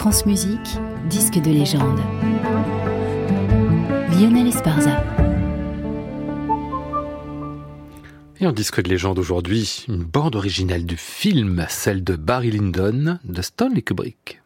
France Musique, disque de légende. Lionel Esparza. Et en disque de légende aujourd'hui, une bande originale du film, celle de Barry Lyndon de Stanley Kubrick.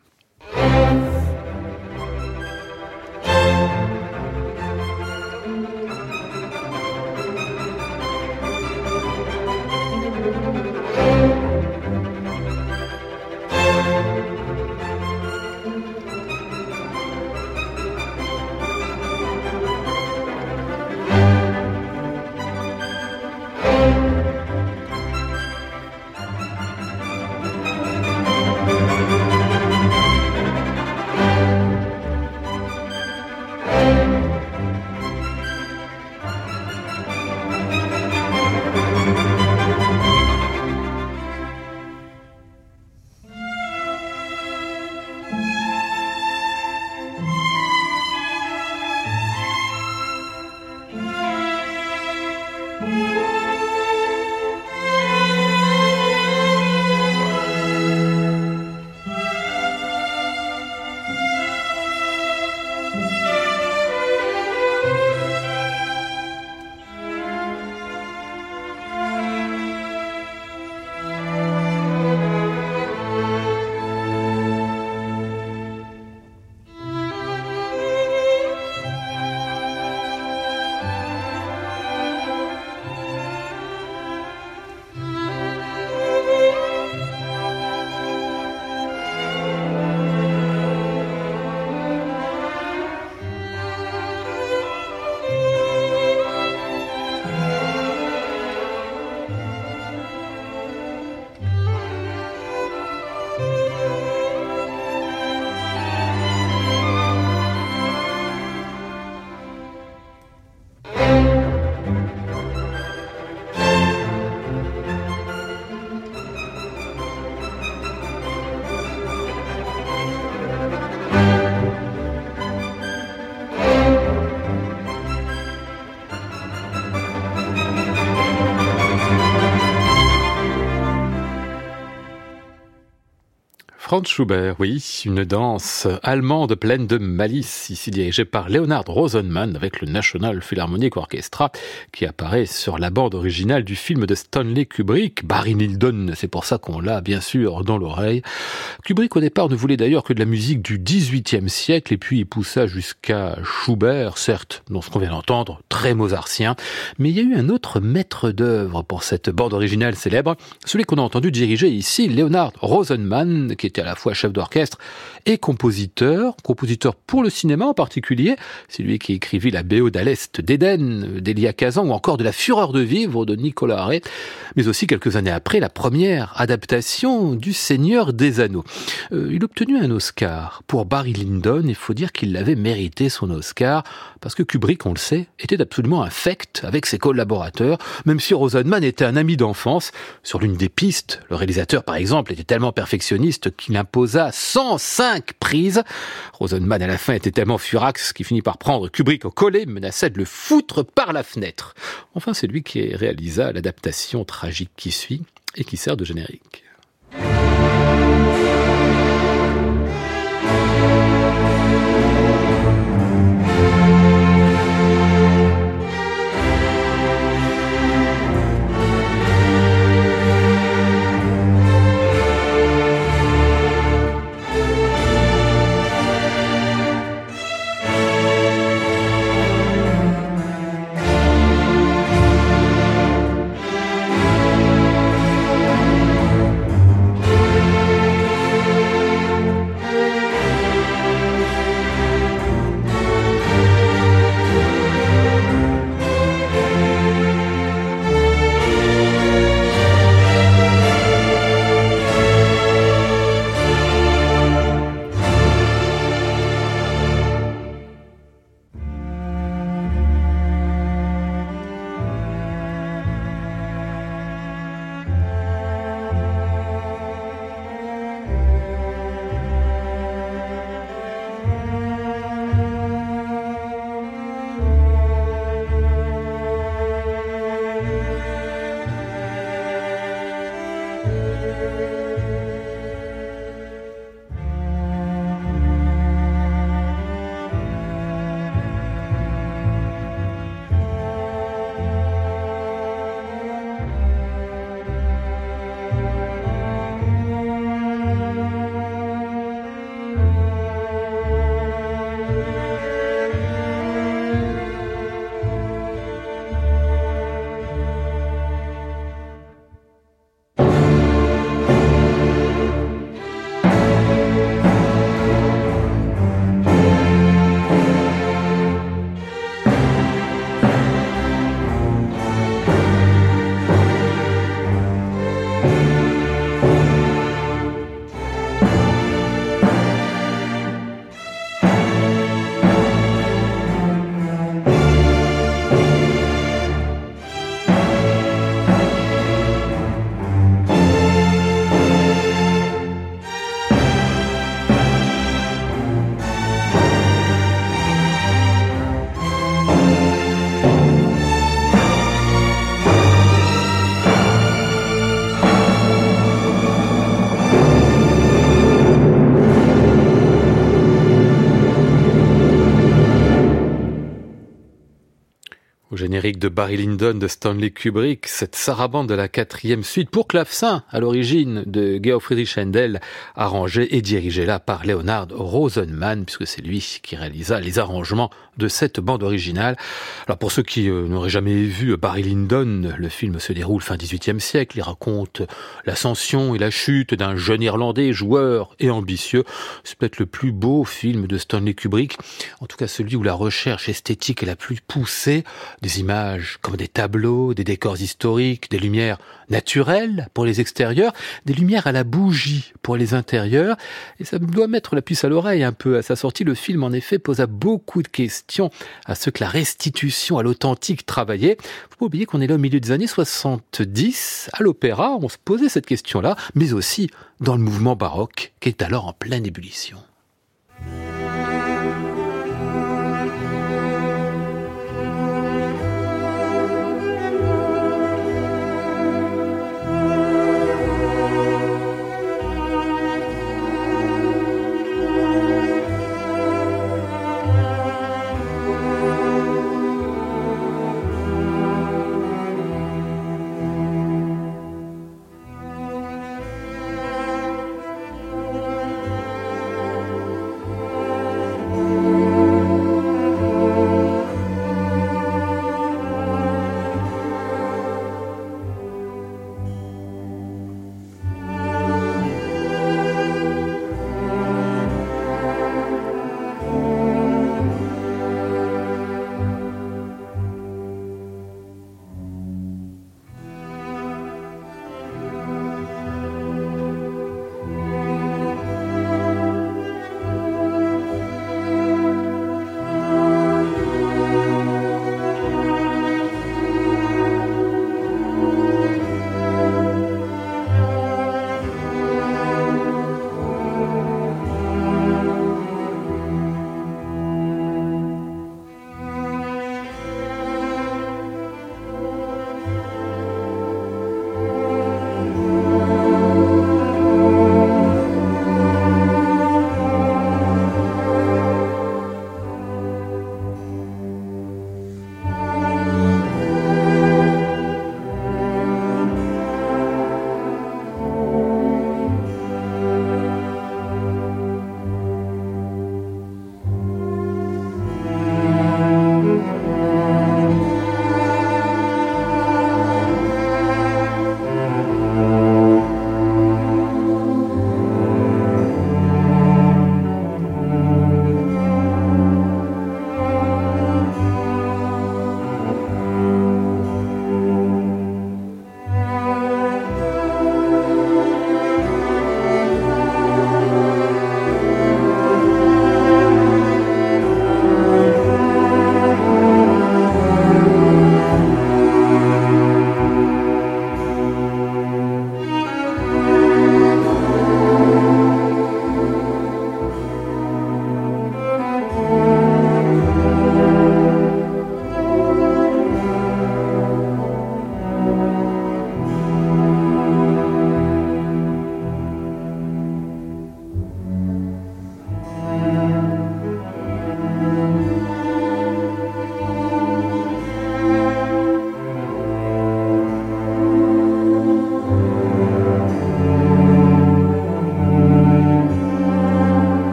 Franz Schubert, oui, une danse allemande pleine de malice, ici dirigée par Leonard Rosenman avec le National Philharmonic Orchestra, qui apparaît sur la bande originale du film de Stanley Kubrick, Barry Lyndon, c'est pour ça qu'on l'a bien sûr dans l'oreille. Kubrick au départ ne voulait d'ailleurs que de la musique du XVIIIe siècle, et puis il poussa jusqu'à Schubert, certes, dont ce qu'on vient d'entendre, très mozartien, mais il y a eu un autre maître d'œuvre pour cette bande originale célèbre, celui qu'on a entendu diriger ici, Leonard Rosenman, qui était à la fois chef d'orchestre et compositeur, compositeur pour le cinéma en particulier. C'est lui qui écrivit la BO d'Alest d'Éden d'Elia Kazan ou encore de La Fureur de vivre de Nicolas Arrêt, mais aussi quelques années après la première adaptation du Seigneur des Anneaux. Euh, il obtenu un Oscar pour Barry Lyndon. Il faut dire qu'il l'avait mérité son Oscar parce que Kubrick, on le sait, était absolument infect avec ses collaborateurs, même si Rosenman était un ami d'enfance. Sur l'une des pistes, le réalisateur, par exemple, était tellement perfectionniste qu'il imposa 105 prises. Rosenman, à la fin, était tellement furax qu'il finit par prendre Kubrick au collet, menaçait de le foutre par la fenêtre. Enfin, c'est lui qui réalisa l'adaptation tragique qui suit et qui sert de générique. Générique de Barry Lyndon de Stanley Kubrick, cette sarabande de la quatrième suite pour clavecin à l'origine de Georg Friedrich Händel, arrangée et dirigée là par Leonard Rosenman, puisque c'est lui qui réalisa les arrangements de cette bande originale. Alors pour ceux qui euh, n'auraient jamais vu Barry Lyndon, le film se déroule fin 18e siècle, il raconte l'ascension et la chute d'un jeune Irlandais joueur et ambitieux. C'est peut-être le plus beau film de Stanley Kubrick, en tout cas celui où la recherche esthétique est la plus poussée des images comme des tableaux, des décors historiques, des lumières naturelles pour les extérieurs, des lumières à la bougie pour les intérieurs. Et ça doit mettre la puce à l'oreille un peu. À sa sortie, le film, en effet, posa beaucoup de questions à ceux que la restitution à l'authentique travaillait. Faut pas oublier qu'on est là au milieu des années 70, à l'opéra, on se posait cette question-là, mais aussi dans le mouvement baroque qui est alors en pleine ébullition.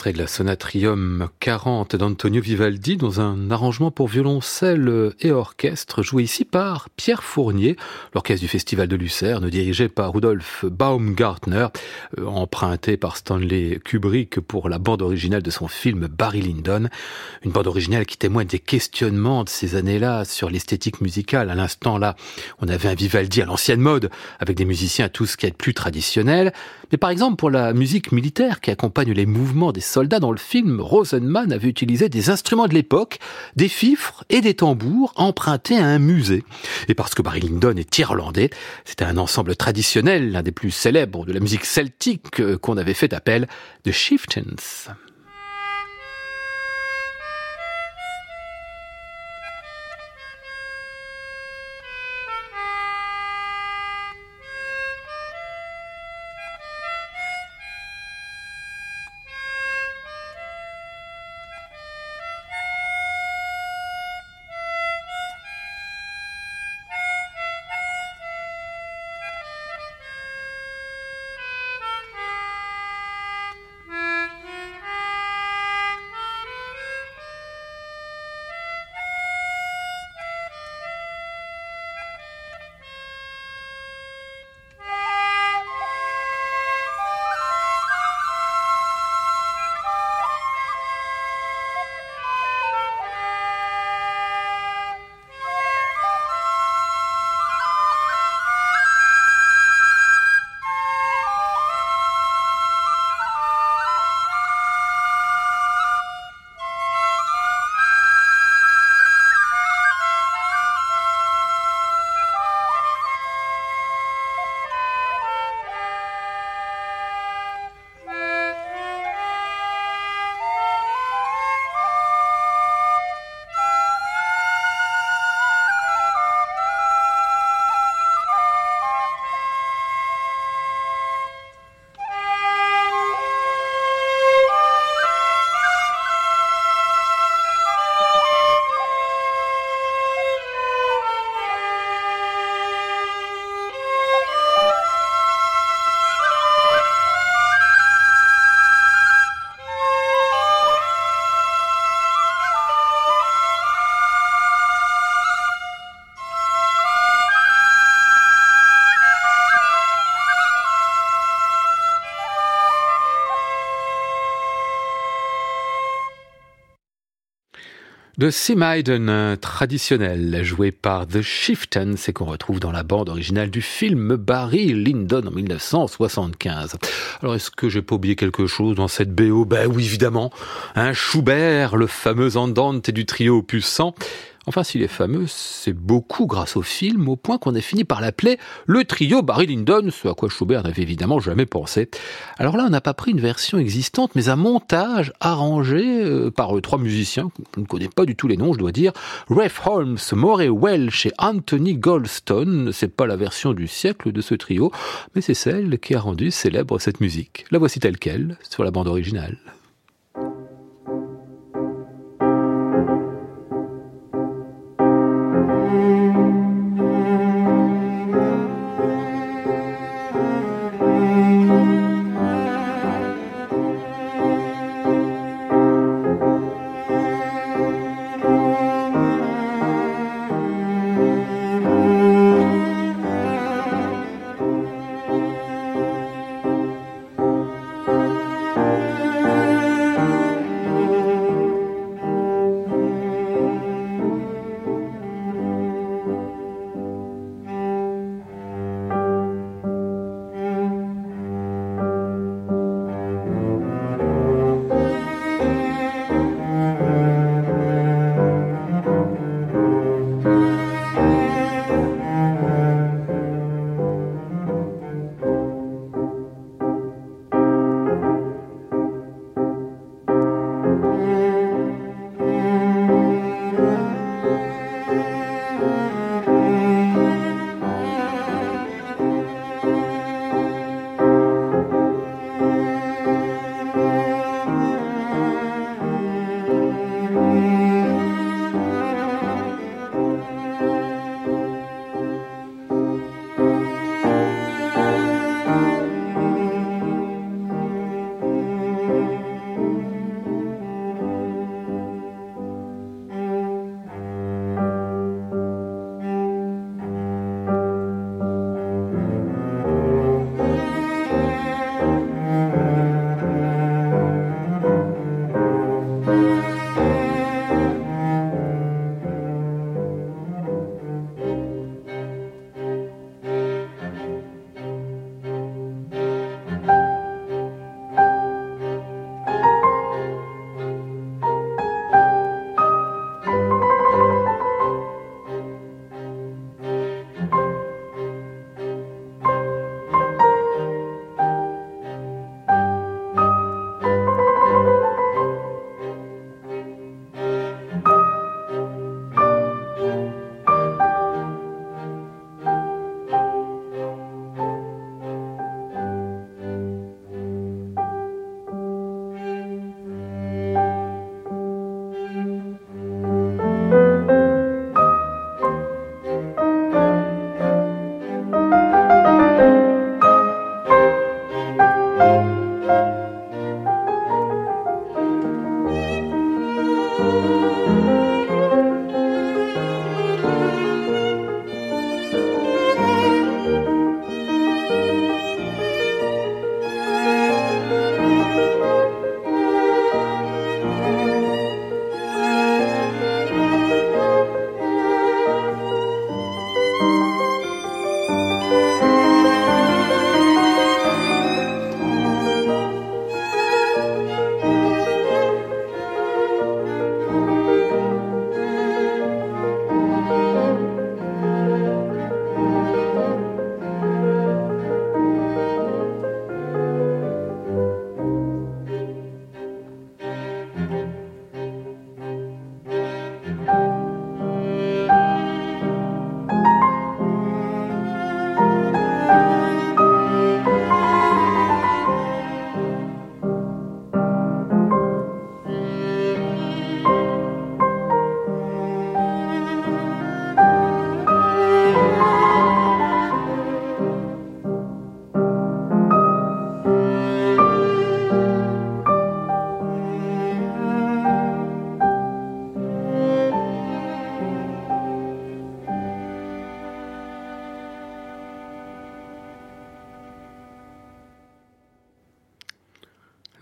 Extrait de la sonatrium 40 d'Antonio Vivaldi dans un arrangement pour violoncelle et orchestre joué ici par Pierre Fournier, l'orchestre du Festival de Lucerne dirigé par Rudolf Baumgartner, euh, emprunté par Stanley Kubrick pour la bande originale de son film Barry Lyndon. Une bande originale qui témoigne des questionnements de ces années-là sur l'esthétique musicale. À l'instant là, on avait un Vivaldi à l'ancienne mode avec des musiciens ce qui est plus traditionnel. Mais par exemple pour la musique militaire qui accompagne les mouvements des soldats dans le film, Rosenman avait utilisé des instruments de l'époque, des fifres et des tambours empruntés à un musée. Et parce que Barry Lyndon est irlandais, c'était un ensemble traditionnel, l'un des plus célèbres de la musique celtique euh, qu'on avait fait appel de Chieftains. De Maiden traditionnel joué par The Chieftains et qu'on retrouve dans la bande originale du film Barry Lyndon en 1975. Alors est-ce que j'ai pas oublié quelque chose dans cette BO Ben oui évidemment, un Schubert, le fameux Andante du trio puissant Enfin, s'il est fameux, c'est beaucoup grâce au film, au point qu'on a fini par l'appeler le trio Barry Lyndon, ce à quoi Schubert n'avait évidemment jamais pensé. Alors là, on n'a pas pris une version existante, mais un montage arrangé euh, par euh, trois musiciens, je ne connais pas du tout les noms, je dois dire, Ralph Holmes, Moray Welch et Anthony Goldstone. C'est pas la version du siècle de ce trio, mais c'est celle qui a rendu célèbre cette musique. La voici telle qu'elle, sur la bande originale.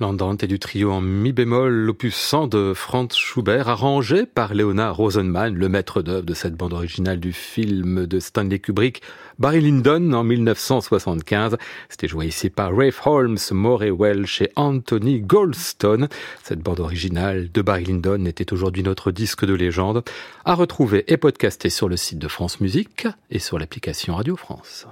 L'Andante et du trio en mi bémol, l'opus 100 de Franz Schubert, arrangé par Leonard Rosenman, le maître d'œuvre de cette bande originale du film de Stanley Kubrick, Barry Lyndon en 1975. C'était joué ici par Rafe Holmes, Moray Welch et Anthony Goldstone. Cette bande originale de Barry Lyndon était aujourd'hui notre disque de légende, à retrouver et podcaster sur le site de France Musique et sur l'application Radio France.